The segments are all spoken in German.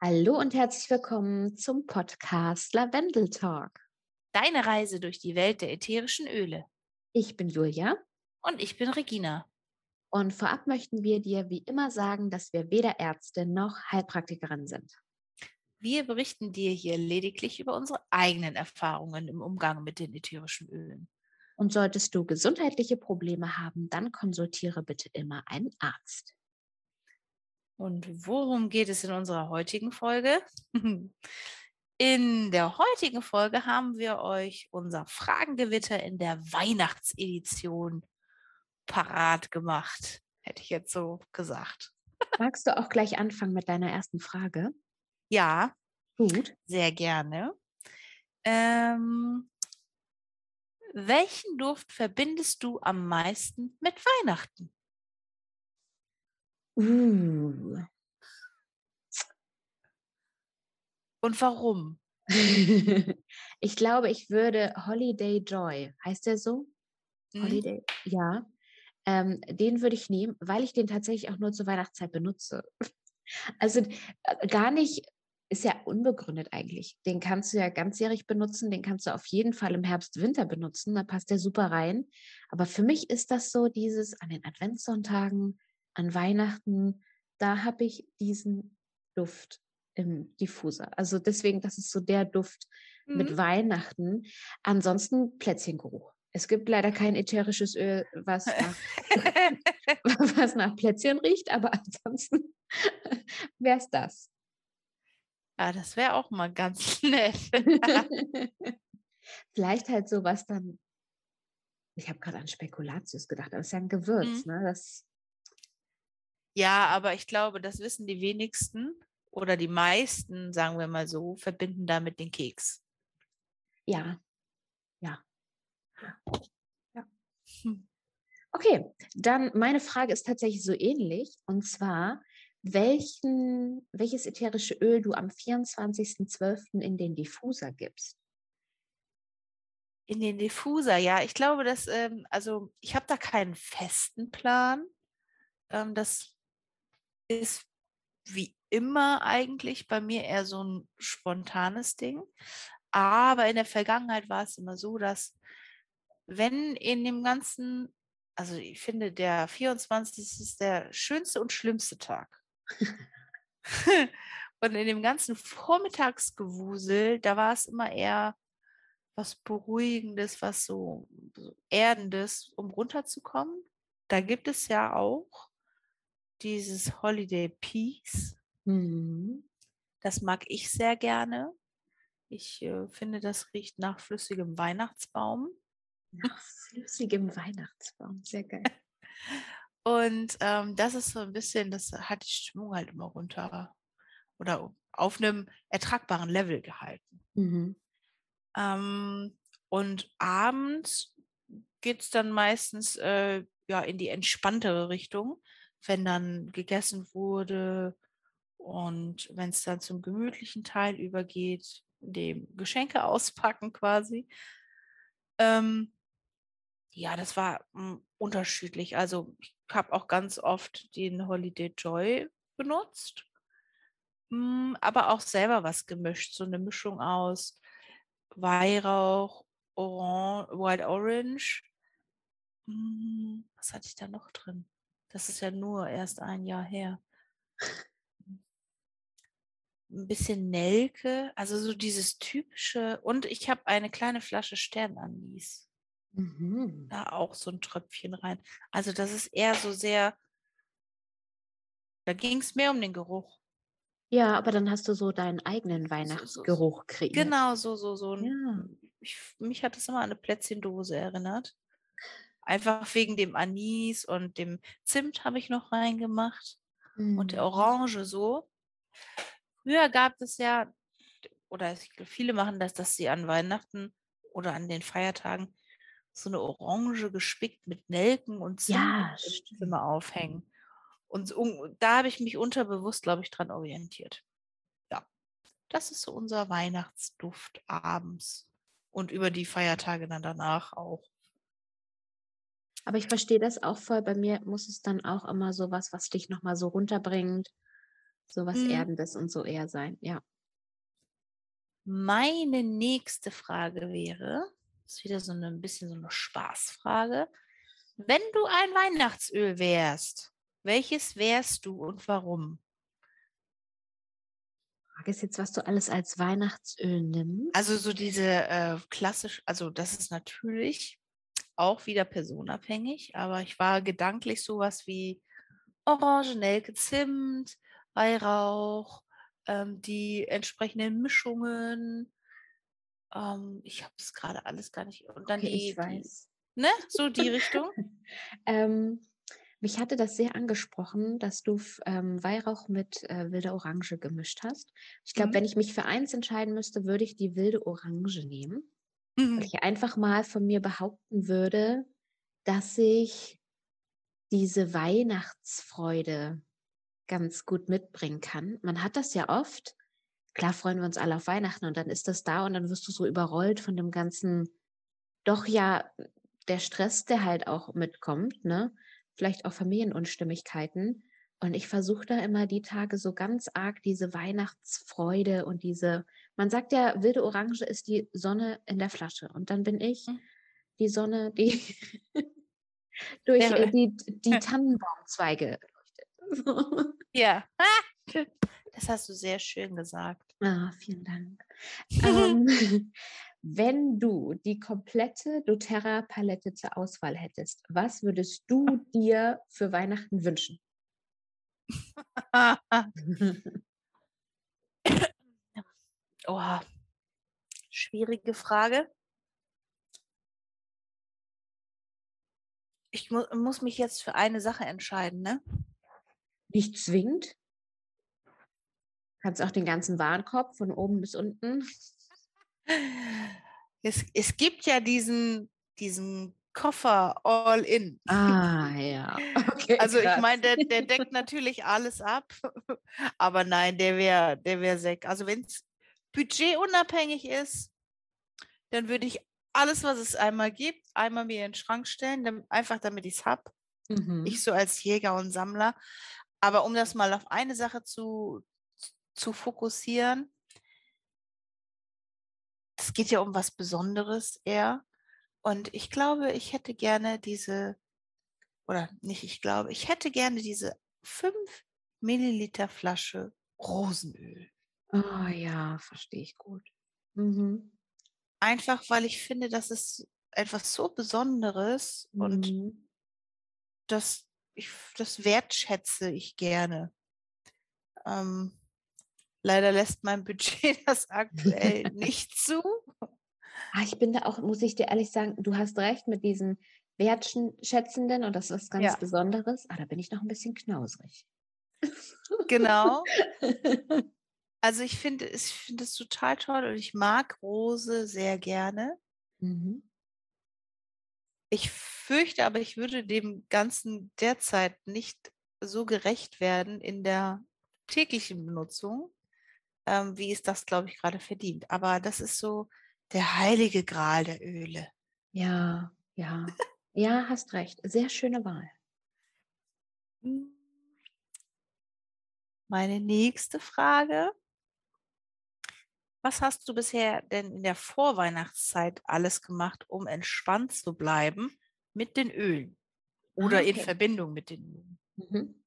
Hallo und herzlich willkommen zum Podcast Lavendel Talk. Deine Reise durch die Welt der ätherischen Öle. Ich bin Julia. Und ich bin Regina. Und vorab möchten wir dir wie immer sagen, dass wir weder Ärzte noch Heilpraktikerin sind. Wir berichten dir hier lediglich über unsere eigenen Erfahrungen im Umgang mit den ätherischen Ölen. Und solltest du gesundheitliche Probleme haben, dann konsultiere bitte immer einen Arzt. Und worum geht es in unserer heutigen Folge? In der heutigen Folge haben wir euch unser Fragengewitter in der Weihnachtsedition parat gemacht, hätte ich jetzt so gesagt. Magst du auch gleich anfangen mit deiner ersten Frage? Ja, gut. Sehr gerne. Ähm, welchen Duft verbindest du am meisten mit Weihnachten? Uh. Und warum? ich glaube, ich würde Holiday Joy, heißt der so? Mhm. Holiday, ja. Ähm, den würde ich nehmen, weil ich den tatsächlich auch nur zur Weihnachtszeit benutze. Also äh, gar nicht, ist ja unbegründet eigentlich. Den kannst du ja ganzjährig benutzen, den kannst du auf jeden Fall im Herbst, Winter benutzen, da passt der super rein. Aber für mich ist das so dieses an den Adventssonntagen, an Weihnachten, da habe ich diesen Duft im Diffuser. Also deswegen, das ist so der Duft mhm. mit Weihnachten. Ansonsten Plätzchengeruch. Es gibt leider kein ätherisches Öl, was nach, was nach Plätzchen riecht, aber ansonsten wäre es das. Ja, das wäre auch mal ganz nett. Vielleicht halt sowas dann. Ich habe gerade an Spekulatius gedacht, aber es ist ja ein Gewürz, mhm. ne? Das ja, aber ich glaube, das wissen die wenigsten oder die meisten, sagen wir mal so, verbinden damit den Keks. Ja, ja. ja. Hm. Okay, dann meine Frage ist tatsächlich so ähnlich. Und zwar, welchen, welches ätherische Öl du am 24.12. in den Diffuser gibst? In den Diffuser, ja. Ich glaube, dass, ähm, also ich habe da keinen festen Plan. Ähm, das ist wie immer eigentlich bei mir eher so ein spontanes Ding. Aber in der Vergangenheit war es immer so, dass wenn in dem ganzen, also ich finde, der 24. ist der schönste und schlimmste Tag. und in dem ganzen Vormittagsgewusel, da war es immer eher was Beruhigendes, was so, so Erdendes, um runterzukommen. Da gibt es ja auch dieses Holiday Peace. Mhm. Das mag ich sehr gerne. Ich äh, finde, das riecht nach flüssigem Weihnachtsbaum. Nach flüssigem Weihnachtsbaum, sehr geil. Und ähm, das ist so ein bisschen, das hat die Stimmung halt immer runter oder auf einem ertragbaren Level gehalten. Mhm. Ähm, und abends geht es dann meistens äh, ja, in die entspanntere Richtung wenn dann gegessen wurde und wenn es dann zum gemütlichen Teil übergeht, dem Geschenke auspacken quasi. Ähm, ja, das war mh, hm, unterschiedlich. Also ich habe auch ganz oft den Holiday Joy benutzt, mh, hm, aber auch selber was gemischt, so eine Mischung aus Weihrauch, Orange, Wild Orange. Mh, hm, was hatte ich da noch drin? Das ist ja nur erst ein Jahr her. Ein bisschen Nelke, also so dieses typische. Und ich habe eine kleine Flasche Sternanis. Mhm. Da auch so ein Tröpfchen rein. Also das ist eher so sehr, da ging es mehr um den Geruch. Ja, aber dann hast du so deinen eigenen Weihnachtsgeruch so, so, kreiert. Genau, so, so, so. Ja. Ich, mich hat das immer an eine Plätzchendose erinnert. Einfach wegen dem Anis und dem Zimt habe ich noch reingemacht mhm. und der mhm. Orange so. Früher gab es ja, oder viele machen das, dass sie an Weihnachten oder an den Feiertagen so eine Orange gespickt mit Nelken und Zimt ja, immer aufhängen. Und da habe ich mich unterbewusst, glaube ich, dran orientiert. Ja, das ist so unser Weihnachtsduft abends und über die Feiertage dann danach auch. Aber ich verstehe das auch voll. Bei mir muss es dann auch immer so was, was dich nochmal so runterbringt. So was mhm. Erdendes und so eher sein, ja. Meine nächste Frage wäre, ist wieder so ein bisschen so eine Spaßfrage. Wenn du ein Weihnachtsöl wärst, welches wärst du und warum? Frage ist jetzt, was du alles als Weihnachtsöl nimmst. Also so diese äh, klassisch, also das ist natürlich auch wieder personabhängig, aber ich war gedanklich sowas wie Orange, Nelke, Zimt, Weihrauch, ähm, die entsprechenden Mischungen. Ähm, ich habe es gerade alles gar nicht. Und dann okay, die, ich weiß. Die, ne? So die Richtung. ähm, mich hatte das sehr angesprochen, dass du ähm, Weihrauch mit äh, wilder Orange gemischt hast. Ich glaube, mhm. wenn ich mich für eins entscheiden müsste, würde ich die wilde Orange nehmen. Mhm. Weil ich einfach mal von mir behaupten würde, dass ich diese Weihnachtsfreude ganz gut mitbringen kann. Man hat das ja oft. Klar freuen wir uns alle auf Weihnachten und dann ist das da und dann wirst du so überrollt von dem ganzen, doch ja, der Stress, der halt auch mitkommt, ne? Vielleicht auch Familienunstimmigkeiten. Und ich versuche da immer die Tage so ganz arg diese Weihnachtsfreude und diese, man sagt ja, wilde Orange ist die Sonne in der Flasche. Und dann bin ich hm. die Sonne, die durch ja. Äh, die, die Tannenbaumzweige Ja, das hast du sehr schön gesagt. Ah, vielen Dank. ähm, wenn du die komplette doTERRA-Palette zur Auswahl hättest, was würdest du dir für Weihnachten wünschen? oh, schwierige Frage. Ich mu muss mich jetzt für eine Sache entscheiden, ne? Nicht zwingend. Kannst auch den ganzen Warenkorb von oben bis unten. Es, es gibt ja diesen, diesen Koffer all in. Ah, ja. Okay, also krass. ich meine, der, der deckt natürlich alles ab, aber nein, der wäre der wär Sek. Also wenn es budgetunabhängig ist, dann würde ich alles, was es einmal gibt, einmal mir in den Schrank stellen, einfach damit ich es habe. Mhm. Ich so als Jäger und Sammler. Aber um das mal auf eine Sache zu, zu fokussieren, es geht ja um was Besonderes eher. Und ich glaube, ich hätte gerne diese, oder nicht, ich glaube, ich hätte gerne diese 5 Milliliter Flasche Rosenöl. Oh ja, verstehe ich gut. Mhm. Einfach, weil ich finde, das ist etwas so Besonderes mhm. und das ich, das wertschätze ich gerne. Ähm, leider lässt mein Budget das aktuell nicht zu. Ah, ich bin da auch, muss ich dir ehrlich sagen, du hast recht mit diesen wertschätzenden und das ist ganz ja. Besonderes. Ah, da bin ich noch ein bisschen knausrig. Genau. Also ich finde, ich finde es total toll und ich mag Rose sehr gerne. Mhm. Ich fürchte aber, ich würde dem Ganzen derzeit nicht so gerecht werden in der täglichen Benutzung, ähm, wie es das, glaube ich, gerade verdient. Aber das ist so der heilige Gral der Öle. Ja, ja. Ja, hast recht. Sehr schöne Wahl. Hm. Meine nächste Frage was hast du bisher denn in der Vorweihnachtszeit alles gemacht, um entspannt zu bleiben mit den Ölen oder ah, okay. in Verbindung mit den Ölen? Mhm.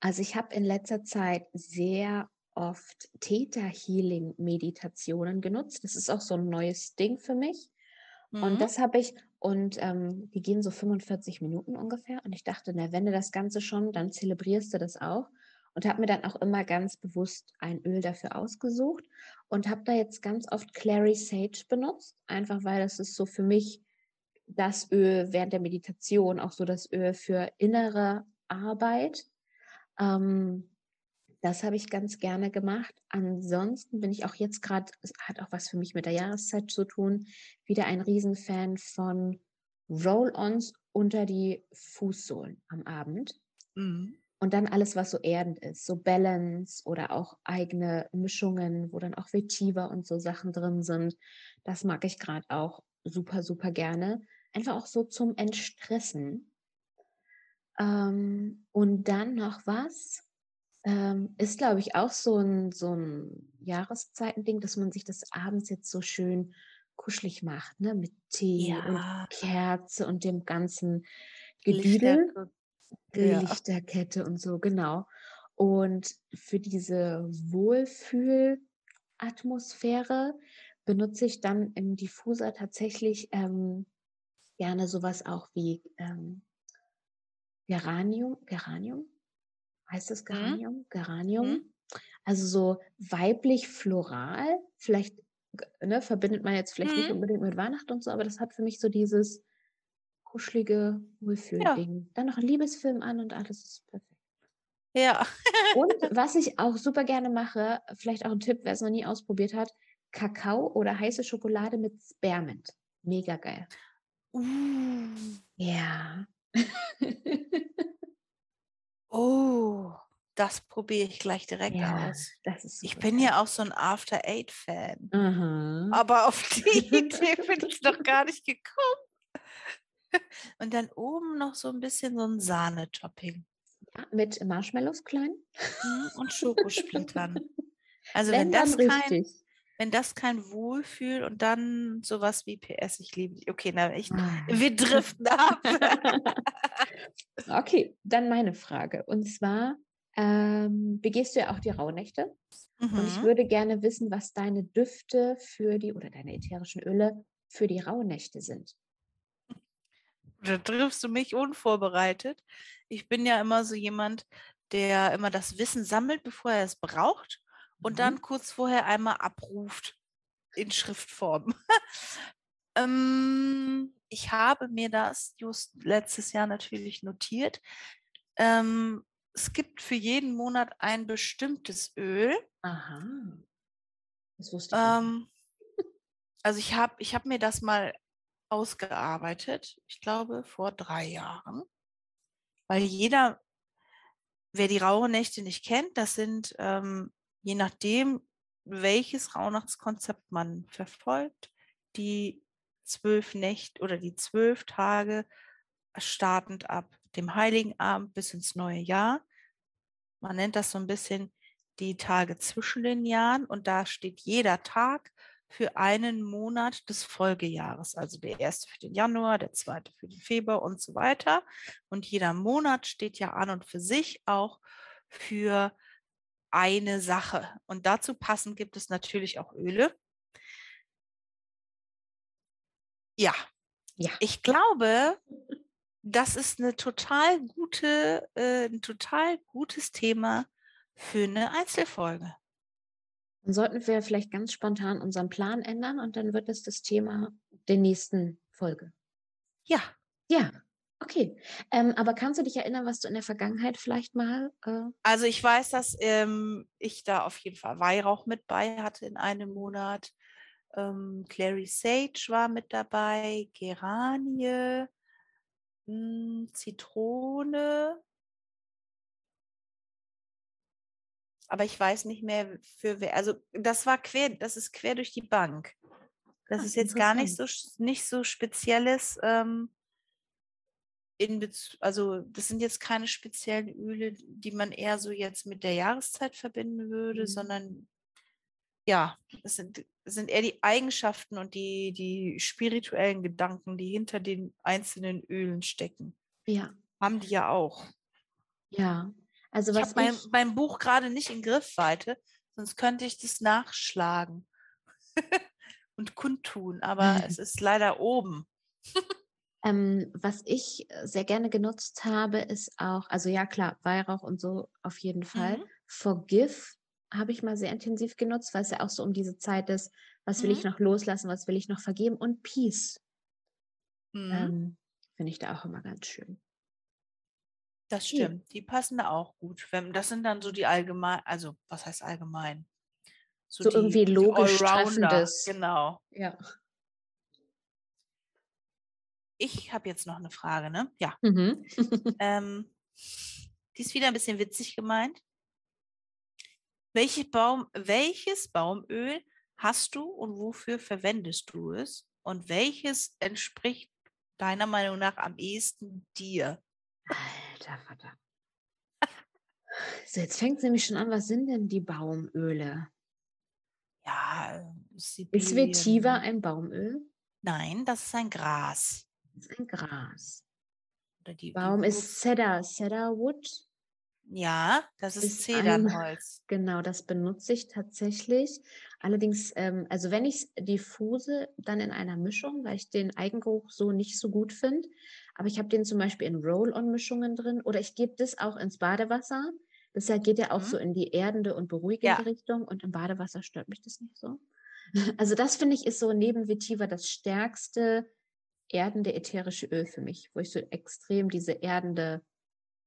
Also ich habe in letzter Zeit sehr oft Theta Healing Meditationen genutzt. Das ist auch so ein neues Ding für mich. Mhm. Und das habe ich, und ähm, die gehen so 45 Minuten ungefähr. Und ich dachte, na, wenn du das Ganze schon, dann zelebrierst du das auch und habe mir dann auch immer ganz bewusst ein Öl dafür ausgesucht und habe da jetzt ganz oft Clary Sage benutzt, einfach weil das ist so für mich das Öl während der Meditation, auch so das Öl für innere Arbeit. Ähm, das habe ich ganz gerne gemacht. Ansonsten bin ich auch jetzt gerade, es hat auch was für mich mit der Jahreszeit zu tun, wieder ein Riesenfan von Roll-ons unter die Fußsohlen am Abend. Mhm. Und dann alles, was so erdend ist, so Balance oder auch eigene Mischungen, wo dann auch Vetiver und so Sachen drin sind. Das mag ich gerade auch super, super gerne. Einfach auch so zum Entstressen. Ähm, und dann noch was? Ähm, ist, glaube ich, auch so ein, so ein Jahreszeitending, dass man sich das abends jetzt so schön kuschelig macht, ne? Mit Tee ja. und Kerze und dem ganzen Gedüdel. Lichterkette. Lichterkette und so, genau. Und für diese Wohlfühlatmosphäre benutze ich dann im Diffuser tatsächlich ähm, gerne sowas auch wie ähm, Geranium. Geranium? Heißt das mhm. Geranium? Mhm. Geranium. Mhm. Also so weiblich floral. Vielleicht ne, verbindet man jetzt vielleicht mhm. nicht unbedingt mit Weihnachten und so, aber das hat für mich so dieses kuschelige Wohlfühlding. Ja. Dann noch ein Liebesfilm an und alles ist perfekt. Ja. und was ich auch super gerne mache, vielleicht auch ein Tipp, wer es noch nie ausprobiert hat, Kakao oder heiße Schokolade mit Spearmint. Mega geil. Uh. Ja. oh, das probiere ich gleich direkt ja, aus. ich bin ja auch so ein After Eight Fan. Mhm. Aber auf die Idee bin ich noch gar nicht gekommen. Und dann oben noch so ein bisschen so ein Sahnetopping. Ja, mit Marshmallows klein. Mhm, und Schokosplittern. Also wenn, wenn das kein, wenn das kein Wohlfühl und dann sowas wie PS, ich liebe dich. Okay, na, ich, ah. wir driften ab. Okay, dann meine Frage. Und zwar ähm, begehst du ja auch die Rauhnächte. Mhm. Und ich mhm. würde gerne wissen, was deine Düfte für die oder deine ätherischen Öle für die Rauhnächte sind. Da triffst du mich unvorbereitet. Ich bin ja immer so jemand, der immer das Wissen sammelt, bevor er es braucht und mhm. dann kurz vorher einmal abruft in Schriftform. ähm, ich habe mir das just letztes Jahr natürlich notiert. Ähm, es gibt für jeden Monat ein bestimmtes Öl. Aha. Das wusste ich ähm, Also ich habe ich hab mir das mal ausgearbeitet, ich glaube vor drei Jahren. Weil jeder, wer die Rauhnächte nicht kennt, das sind ähm, je nachdem, welches Rauhnachtskonzept man verfolgt, die zwölf Nächte oder die zwölf Tage startend ab dem Heiligen Abend bis ins neue Jahr. Man nennt das so ein bisschen die Tage zwischen den Jahren und da steht jeder Tag für einen Monat des Folgejahres. Also der erste für den Januar, der zweite für den Februar und so weiter. Und jeder Monat steht ja an und für sich auch für eine Sache. Und dazu passend gibt es natürlich auch Öle. Ja. Ja. Ich glaube, das ist eine total gute, äh, ein total gutes Thema für eine Einzelfolge. Dann sollten wir vielleicht ganz spontan unseren Plan ändern und dann wird es das Thema der nächsten Folge. Ja. Ja. Okay, ähm, aber kannst du dich erinnern, was du in der Vergangenheit vielleicht mal? Äh also ich weiß, dass ähm, ich da auf jeden Fall Weihrauch mit bei hatte in einem Monat. Ähm, Clary Sage war mit dabei, Geranie, mh, hm, Zitrone. Aber ich weiß nicht mehr für wer. Also das war quer, das ist quer durch die Bank. Das Ach, ist jetzt gar nicht so nicht so spezielles. Ähm, also das sind jetzt keine speziellen Öle, die man eher so jetzt mit der Jahreszeit verbinden würde, mhm. sondern ja, es sind, sind eher die Eigenschaften und die, die spirituellen Gedanken, die hinter den einzelnen Ölen stecken. Ja. Haben die ja auch. Ja. Also was ich habe mein, mein Buch gerade nicht in Griffweite, sonst könnte ich das nachschlagen und kundtun, aber es ist leider oben. Ähm, was ich äh, sehr gerne genutzt habe, ist auch, also ja klar, Weihrauch und so auf jeden Fall. Mhm. Forgive habe ich mal sehr intensiv genutzt, weil es ja auch so um diese Zeit ist, was will mhm. ich noch loslassen, was will ich noch vergeben und Peace. Mhm. Ähm, Finde ich da auch immer ganz schön. Das stimmt, die passen da auch gut. Das sind dann so die allgemein, also was heißt allgemein? So, so die, irgendwie logisch treffendes. Genau. Ja ich habe jetzt noch eine Frage, ne? Ja. Mhm. ähm, die ist wieder ein bisschen witzig gemeint. Welche Baum, welches Baumöl hast du und wofür verwendest du es? Und welches entspricht deiner Meinung nach am ehesten dir? Alter Vater. So, jetzt fängt es nämlich schon an. Was sind denn die Baumöle? Ja, Sibirien. Ist Vetiver ein Baumöl? Nein, das ist ein Gras. Das ist ein Gras. Die, Baum ist Cedar, Cedarwood. Ja, das ist, ist Zedernholz. genau, das benutze ich tatsächlich. Allerdings, ähm, also wenn ich es diffuse, dann in einer Mischung, weil ich den Eigengeruch so nicht so gut finde. Aber ich habe den zum Beispiel in Roll-on-Mischungen drin oder ich gebe das auch ins Badewasser. Das geht ja auch mhm. so in die erdende und beruhigende ja. Richtung und im Badewasser stört mich das nicht so. Also das finde ich ist so neben Vetiver das stärkste erdende ätherische Öl für mich, wo ich so extrem diese erdende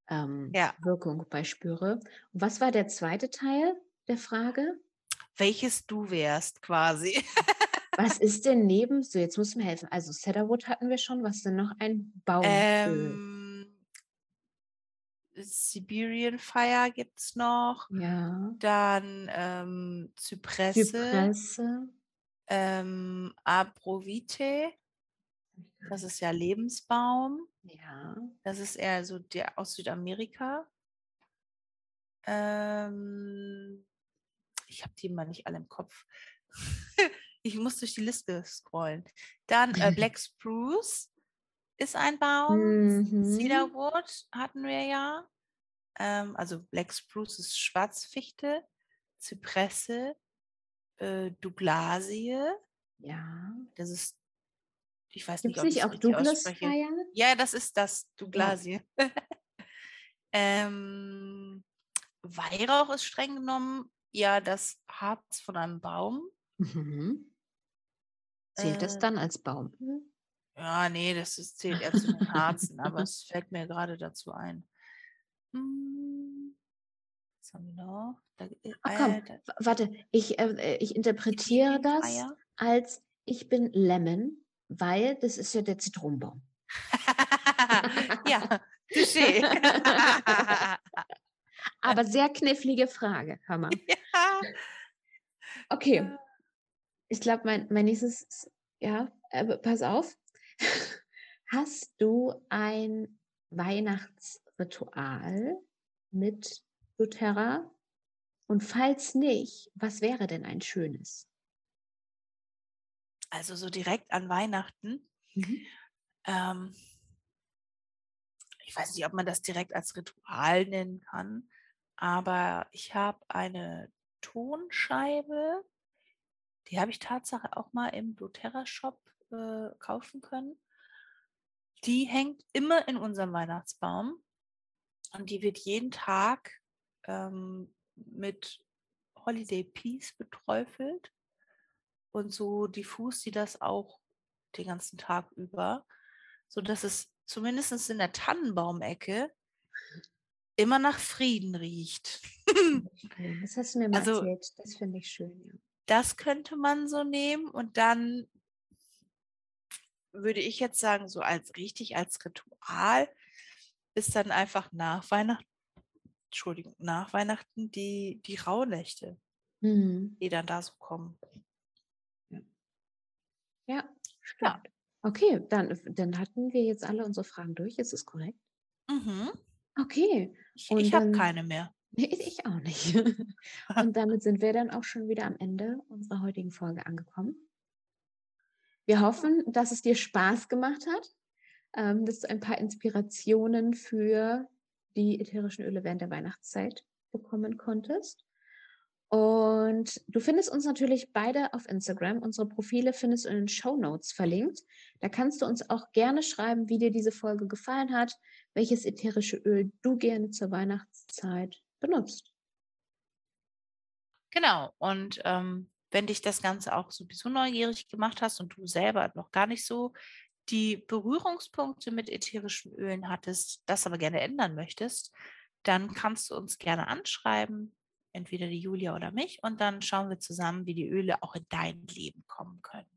ähm, ja. Wirkung bei spüre. Und was war der zweite Teil der Frage? Welches du wärst quasi. was ist denn neben, so jetzt muss mir helfen, also Cedarwood hatten wir schon, was ist denn noch ein Baumöl? Ähm, Siberian Fire gibt es noch. Ja. Dann ähm, Zypresse. Zypresse. Ähm, Abrovite. Das ist ja Lebensbaum. Ja. Das ist eher so der aus Südamerika. Ähm, ich habe die mal nicht alle im Kopf. ich muss durch die Liste scrollen. Dann äh, Black Spruce ist ein Baum. Mhm. Cedarwood hatten wir ja. Ähm, also Black Spruce ist Schwarzfichte. Zypresse. Äh, Douglasie. Ja. Das ist ich weiß Gibt's nicht, ob nicht auch Douglas Fire? Ja, das ist das, Douglasie. Ja. ähm, Weihrauch ist streng genommen ja das Harz von einem Baum. Mhm. Zählt äh, das dann als Baum? Ja, nee, das ist, zählt eher zu den Harzen, aber es fällt mir gerade dazu ein. Hm, was haben wir noch? Da, äh, Ach komm, äh, warte, ich, äh, ich interpretiere das als ich bin Lemon weil das ist ja der Zitronenbaum. ja, touché. Aber sehr knifflige Frage, hör mal. Ja. Okay. Ich glaube, mein, mein nächstes, ja, äh, pass auf. Hast du ein Weihnachtsritual mit doTERRA? Und falls nicht, was wäre denn ein schönes? Also so direkt an Weihnachten. Mhm. Ähm, ich weiß nicht, ob man das direkt als Ritual nennen kann, aber ich habe eine Tonscheibe, die habe ich Tatsache auch mal im doTERRA-Shop äh, kaufen können. Die hängt immer in unserem Weihnachtsbaum und die wird jeden Tag ähm, mit Holiday Peace beträufelt und so diffus sie das auch den ganzen Tag über, so dass es zumindest in der Tannenbaumecke immer nach Frieden riecht. Das hast du mir mal also, erzählt. Das finde ich schön. Ja. Das könnte man so nehmen und dann würde ich jetzt sagen, so als richtig als Ritual ist dann einfach nach Weihnachten, Entschuldigung, nach Weihnachten die, die Rauhnächte, mhm. die dann da so kommen. Ja, stimmt. Ja. Okay, dann, dann hatten wir jetzt alle unsere Fragen durch. Ist es korrekt? Mhm. Okay. Ich, ich habe keine mehr. Nee, ich auch nicht. Und damit sind wir dann auch schon wieder am Ende unserer heutigen Folge angekommen. Wir hoffen, dass es dir Spaß gemacht hat, ähm, dass du ein paar Inspirationen für die ätherischen Öle während der Weihnachtszeit bekommen konntest. Und du findest uns natürlich beide auf Instagram. Unsere Profile findest du in den Show Notes verlinkt. Da kannst du uns auch gerne schreiben, wie dir diese Folge gefallen hat, welches ätherische Öl du gerne zur Weihnachtszeit benutzt. Genau. Und ähm, wenn dich das Ganze auch sowieso neugierig gemacht hast und du selber noch gar nicht so die Berührungspunkte mit ätherischen Ölen hattest, das aber gerne ändern möchtest, dann kannst du uns gerne anschreiben entweder die Julia oder mich, und dann schauen wir zusammen, wie die Öle auch in dein Leben kommen können.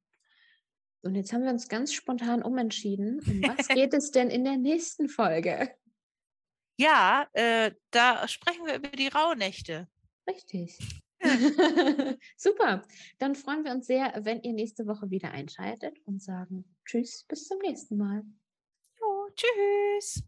Und jetzt haben wir uns ganz spontan umentschieden. Um was geht es denn in der nächsten Folge? Ja, äh, da sprechen wir über die Rauhnächte. Richtig. Super. Dann freuen wir uns sehr, wenn ihr nächste Woche wieder einschaltet und sagen Tschüss, bis zum nächsten Mal. Jo, tschüss.